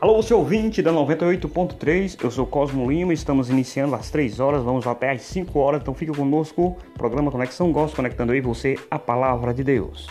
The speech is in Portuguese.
Alô, você ouvinte da 98.3, eu sou Cosmo Lima, estamos iniciando às 3 horas, vamos até às 5 horas, então fica conosco, programa Conexão Gosto, conectando aí você a palavra de Deus.